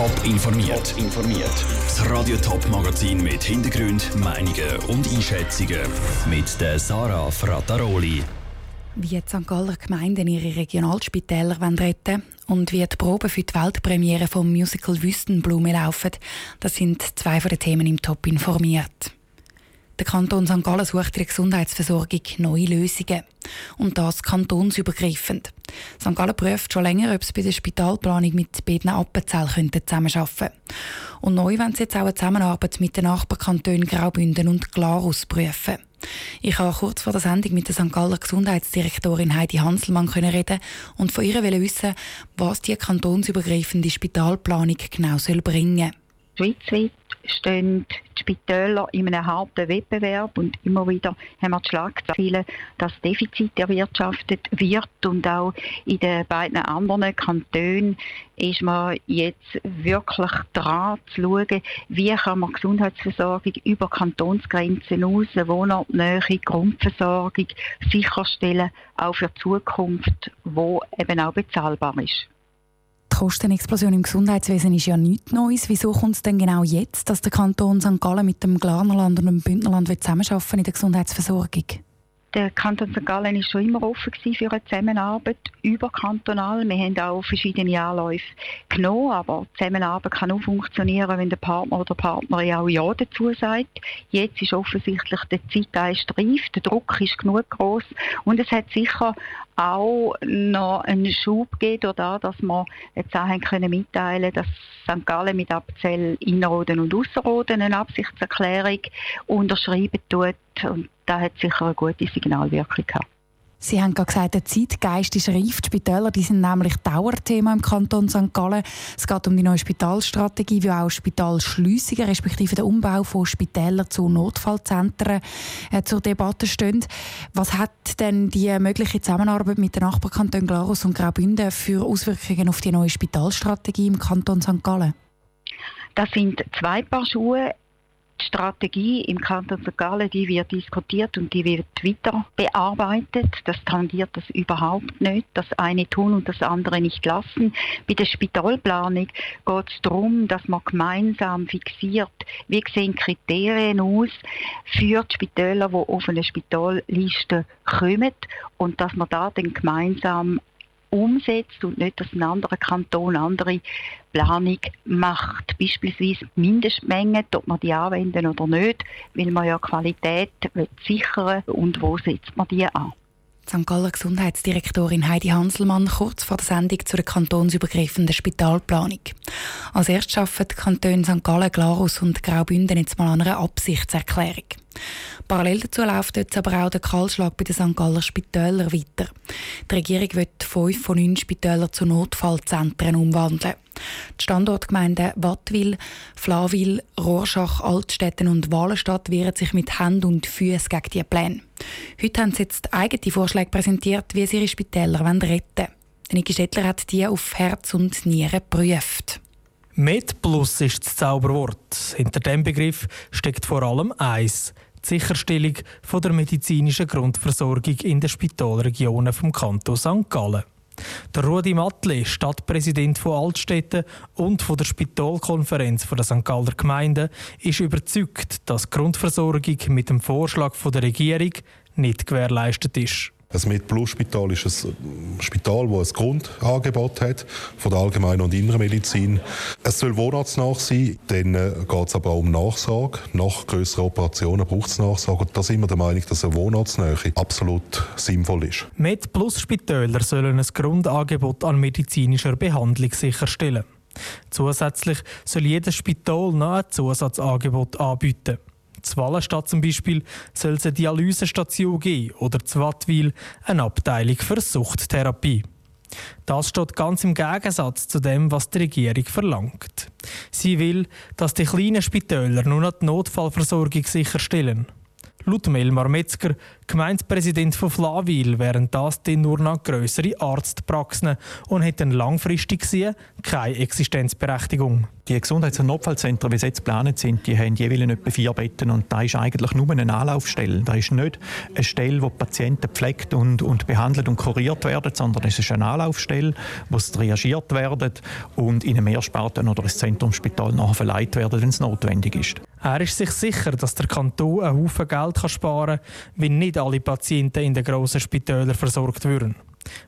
Top informiert. informiert. Das Radio Top Magazin mit Hintergrund, Meinungen und Einschätzungen mit der Sarah Frataroli. Wie die St. Galler Gemeinden ihre Regionalspitäler retten und wie die Proben für die Weltpremiere vom Musical Wüstenblume laufen, das sind zwei von den Themen im Top informiert. Der Kanton St. Gallen sucht in der Gesundheitsversorgung neue Lösungen. Und das kantonsübergreifend. St. Gallen prüft schon länger, ob es bei der Spitalplanung mit beiden Appenzell zusammenarbeiten könnte. Und neu wollen sie jetzt auch eine Zusammenarbeit mit den Nachbarkantonen Graubünden und Glarus prüfen. Ich habe kurz vor der Sendung mit der St. Galler Gesundheitsdirektorin Heidi Hanselmann reden und von ihr wissen, was die kantonsübergreifende Spitalplanung genau bringen soll. Schweizweit stehen die Spitäler in einem harten Wettbewerb und immer wieder haben wir die Schlagzeilen, dass Defizit erwirtschaftet wird und auch in den beiden anderen Kantonen ist man jetzt wirklich dran zu schauen, wie kann man Gesundheitsversorgung über Kantonsgrenzen hinaus, Wohnortnähe, Grundversorgung sicherstellen, auch für die Zukunft, wo eben auch bezahlbar ist. Die Kostenexplosion im Gesundheitswesen ist ja nichts Neues. Wieso kommt es denn genau jetzt, dass der Kanton St. Gallen mit dem Glarnerland und dem Bündnerland zusammenarbeiten in der Gesundheitsversorgung? Der Kanton St. Gallen war schon immer offen für eine Zusammenarbeit überkantonal. Wir haben auch verschiedene Anläufe genommen, aber Zusammenarbeit kann nur funktionieren, wenn der Partner oder die Partnerin auch Ja dazu sagt. Jetzt ist offensichtlich der Zeitgeist reif, der Druck ist genug groß und es hat sicher auch noch einen Schub gegeben, dadurch, dass wir jetzt auch können mitteilen dass St. Gallen mit Abzell Inroden und Ausserroden eine Absichtserklärung unterschreiben tut. Und das hat sicher eine gute Signalwirkung gehabt. Sie haben gerade gesagt, der Zeitgeist ist reif. Die Spitäler die sind nämlich Dauerthema im Kanton St. Gallen. Es geht um die neue Spitalstrategie, wie auch Spitalschliessungen, respektive der Umbau von Spitälern zu Notfallzentren äh, zur Debatte stehen. Was hat denn die mögliche Zusammenarbeit mit den Nachbarkantonen Glarus und Graubünden für Auswirkungen auf die neue Spitalstrategie im Kanton St. Gallen? Das sind zwei Paar Schuhe. Die Strategie im Kanton St. Gallen, die wird diskutiert und die wird weiter bearbeitet. Das tangiert das überhaupt nicht. Das eine tun und das andere nicht lassen. Bei der Spitalplanung geht es darum, dass man gemeinsam fixiert, wie sehen Kriterien aus für die Spitäler, die auf eine Spitalliste kommen und dass man da dann gemeinsam umsetzt und nicht, dass ein anderer Kanton andere Planung macht. Beispielsweise Mindestmengen, ob man die anwenden oder nicht, weil man ja Qualität sichern will und wo setzt man die an. St. Galler Gesundheitsdirektorin Heidi Hanselmann kurz vor der Sendung zu der kantonsübergreifenden Spitalplanung. Als erstes arbeiten die Kantone St. Gallen, Glarus und Graubünden jetzt mal an einer Absichtserklärung. Parallel dazu läuft jetzt aber auch der Kahlschlag bei den St. Galler Spitälern weiter. Die Regierung wird fünf von neun Spitälern zu Notfallzentren umwandeln. Die Standortgemeinden Wattwil, Flawil, Rorschach, Altstetten und Wallenstadt wehren sich mit Hand und Füßen gegen diese Pläne. Heute haben sie jetzt eigene Vorschläge präsentiert, wie sie ihre Spitäler retten wollen. Niki Stettler hat die auf Herz und Nieren geprüft. MedPlus ist das Zauberwort. Hinter dem Begriff steckt vor allem eins: die Sicherstellung von der medizinischen Grundversorgung in den Spitalregionen vom Kanton St. Gallen. Der Rudi Matle, Stadtpräsident von Altstädten und von der Spitalkonferenz der St. Galler Gemeinde, ist überzeugt, dass die Grundversorgung mit dem Vorschlag der Regierung nicht gewährleistet ist. Das MedPlus-Spital ist ein Spital, das ein Grundangebot hat von der allgemeinen und inneren Medizin. Es soll wohnortsnah sein, dann äh, geht es aber auch um Nachsorge. Nach grösseren Operationen braucht es Nachsorge. Und da sind wir der Meinung, dass eine Wohnortsnähe absolut sinnvoll ist. MedPlus-Spitäler sollen ein Grundangebot an medizinischer Behandlung sicherstellen. Zusätzlich soll jedes Spital noch ein Zusatzangebot anbieten. Zu Wallenstadt zum Beispiel soll es eine Dialysestation geben oder zu Wattwil eine Abteilung für Suchttherapie. Das steht ganz im Gegensatz zu dem, was die Regierung verlangt. Sie will, dass die kleinen Spitäler nur noch die Notfallversorgung sicherstellen. Laut Melmar Metzger, Gemeindepräsident von Flawil wären das dann nur noch grössere Arztpraxen und hätten langfristig gesehen keine Existenzberechtigung. Die Gesundheits- und Notfallzentren, wie sie jetzt geplant sind, die haben jeweils etwa vier Betten und da ist eigentlich nur eine Anlaufstelle. Da ist nicht eine Stelle, wo die Patienten gepflegt und, und behandelt und kuriert werden, sondern es ist eine Anlaufstelle, wo sie reagiert werden und in einem Mehrsparten- oder ein Zentrumsspital nachher verleiht werden, wenn es notwendig ist. Er ist sich sicher, dass der Kanton einen Haufen Geld sparen kann, wenn nicht alle Patienten in den grossen Spitälern versorgt würden.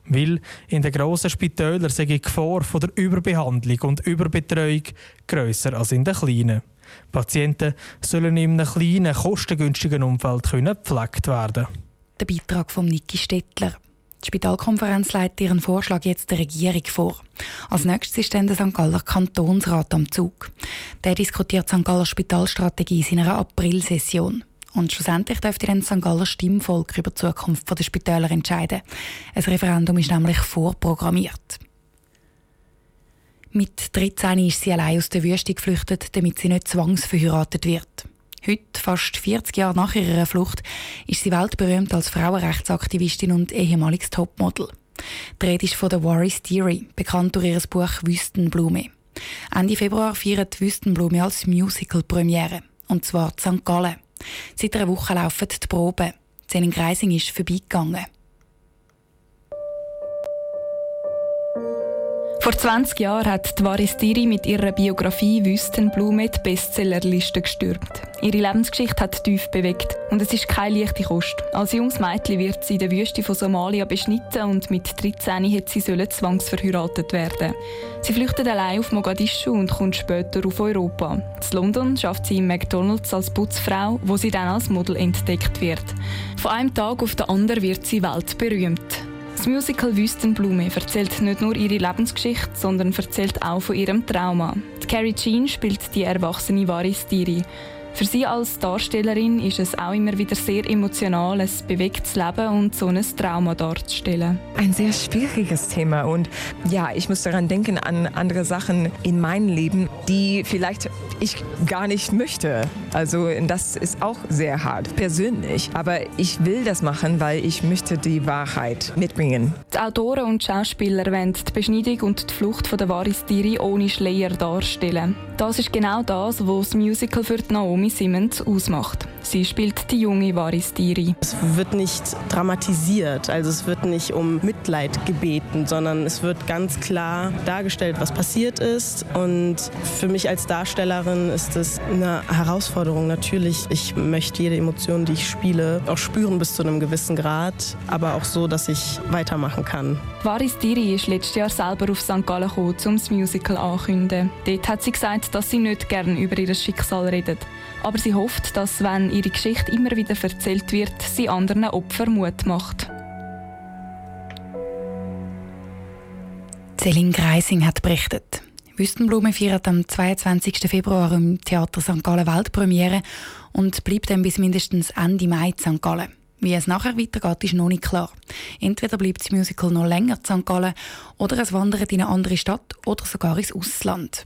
Weil in den grossen Spitälern sei die Gefahr von der Überbehandlung und Überbetreuung grösser als in den kleinen. Patienten sollen in einem kleinen, kostengünstigen Umfeld gepflegt werden. Der Beitrag von Niki Stettler. Die Spitalkonferenz leitet ihren Vorschlag jetzt der Regierung vor. Als nächstes ist dann der St. Galler Kantonsrat am Zug. Der diskutiert St. Galler Spitalstrategie in seiner Aprilsession. Und schlussendlich dürfte dann das St. Galler Stimmvolk über die Zukunft der Spitäler entscheiden. Ein Referendum ist nämlich vorprogrammiert. Mit 13 ist sie allein aus der Wüste geflüchtet, damit sie nicht zwangsverheiratet wird. Heute, fast 40 Jahre nach ihrer Flucht, ist sie weltberühmt als Frauenrechtsaktivistin und ehemaliges Topmodel. Die Rede ist von der Waris Theory, bekannt durch ihr Buch Wüstenblume. Ende Februar feiert Wüstenblume als Musical-Premiere, und zwar in St. Gallen. Seit einer Woche laufen die Proben. Zehn Greising ist vorbeigegangen. Vor 20 Jahren hat die Varistiri mit ihrer Biografie Wüstenblume die Bestsellerliste gestürmt. Ihre Lebensgeschichte hat tief bewegt und es ist keine leichte Kost. Als junges Mädchen wird sie in der Wüste von Somalia beschnitten und mit 13 hätte sie zwangsverheiratet werden. Sie flüchtet allein auf Mogadischu und kommt später auf Europa. In London schafft sie im McDonalds als Putzfrau, wo sie dann als Model entdeckt wird. Von einem Tag auf den anderen wird sie weltberühmt. Das Musical Wüstenblume erzählt nicht nur ihre Lebensgeschichte, sondern erzählt auch von ihrem Trauma. Die Carrie Jean spielt die erwachsene Varis Diri. Für sie als Darstellerin ist es auch immer wieder sehr emotional, ein bewegtes Leben und so ein Trauma darzustellen. Ein sehr schwieriges Thema und ja, ich muss daran denken an andere Sachen in meinem Leben, die vielleicht ich gar nicht möchte. Also das ist auch sehr hart, persönlich. Aber ich will das machen, weil ich möchte die Wahrheit mitbringen. Die Autoren und Schauspieler wollen die Beschneidung und die Flucht von der Varis Diri ohne Schleier darstellen. Das ist genau das, was das Musical für Naomi Simmons ausmacht. Sie spielt die junge Varis Diri. Es wird nicht dramatisiert, also es wird nicht um Mitleid gebeten, sondern es wird ganz klar dargestellt, was passiert ist. Und für mich als Darstellerin ist es eine Herausforderung natürlich. Ich möchte jede Emotion, die ich spiele, auch spüren bis zu einem gewissen Grad, aber auch so, dass ich weitermachen kann. Varis Diri ist letztes Jahr selber auf St. Gallen gekommen, um das Musical anzukündigen. Dort hat sie gesagt, dass sie nicht gerne über ihr Schicksal redet. Aber sie hofft, dass, wenn ihre Geschichte immer wieder erzählt wird, sie anderen Opfern Mut macht. Celine Greising hat berichtet. Wüstenblume feiert am 22. Februar im Theater St. Gallen Weltpremiere und bleibt dann bis mindestens Ende Mai in St. Gallen. Wie es nachher weitergeht, ist noch nicht klar. Entweder bleibt das Musical noch länger in St. Gallen oder es wandert in eine andere Stadt oder sogar ins Ausland.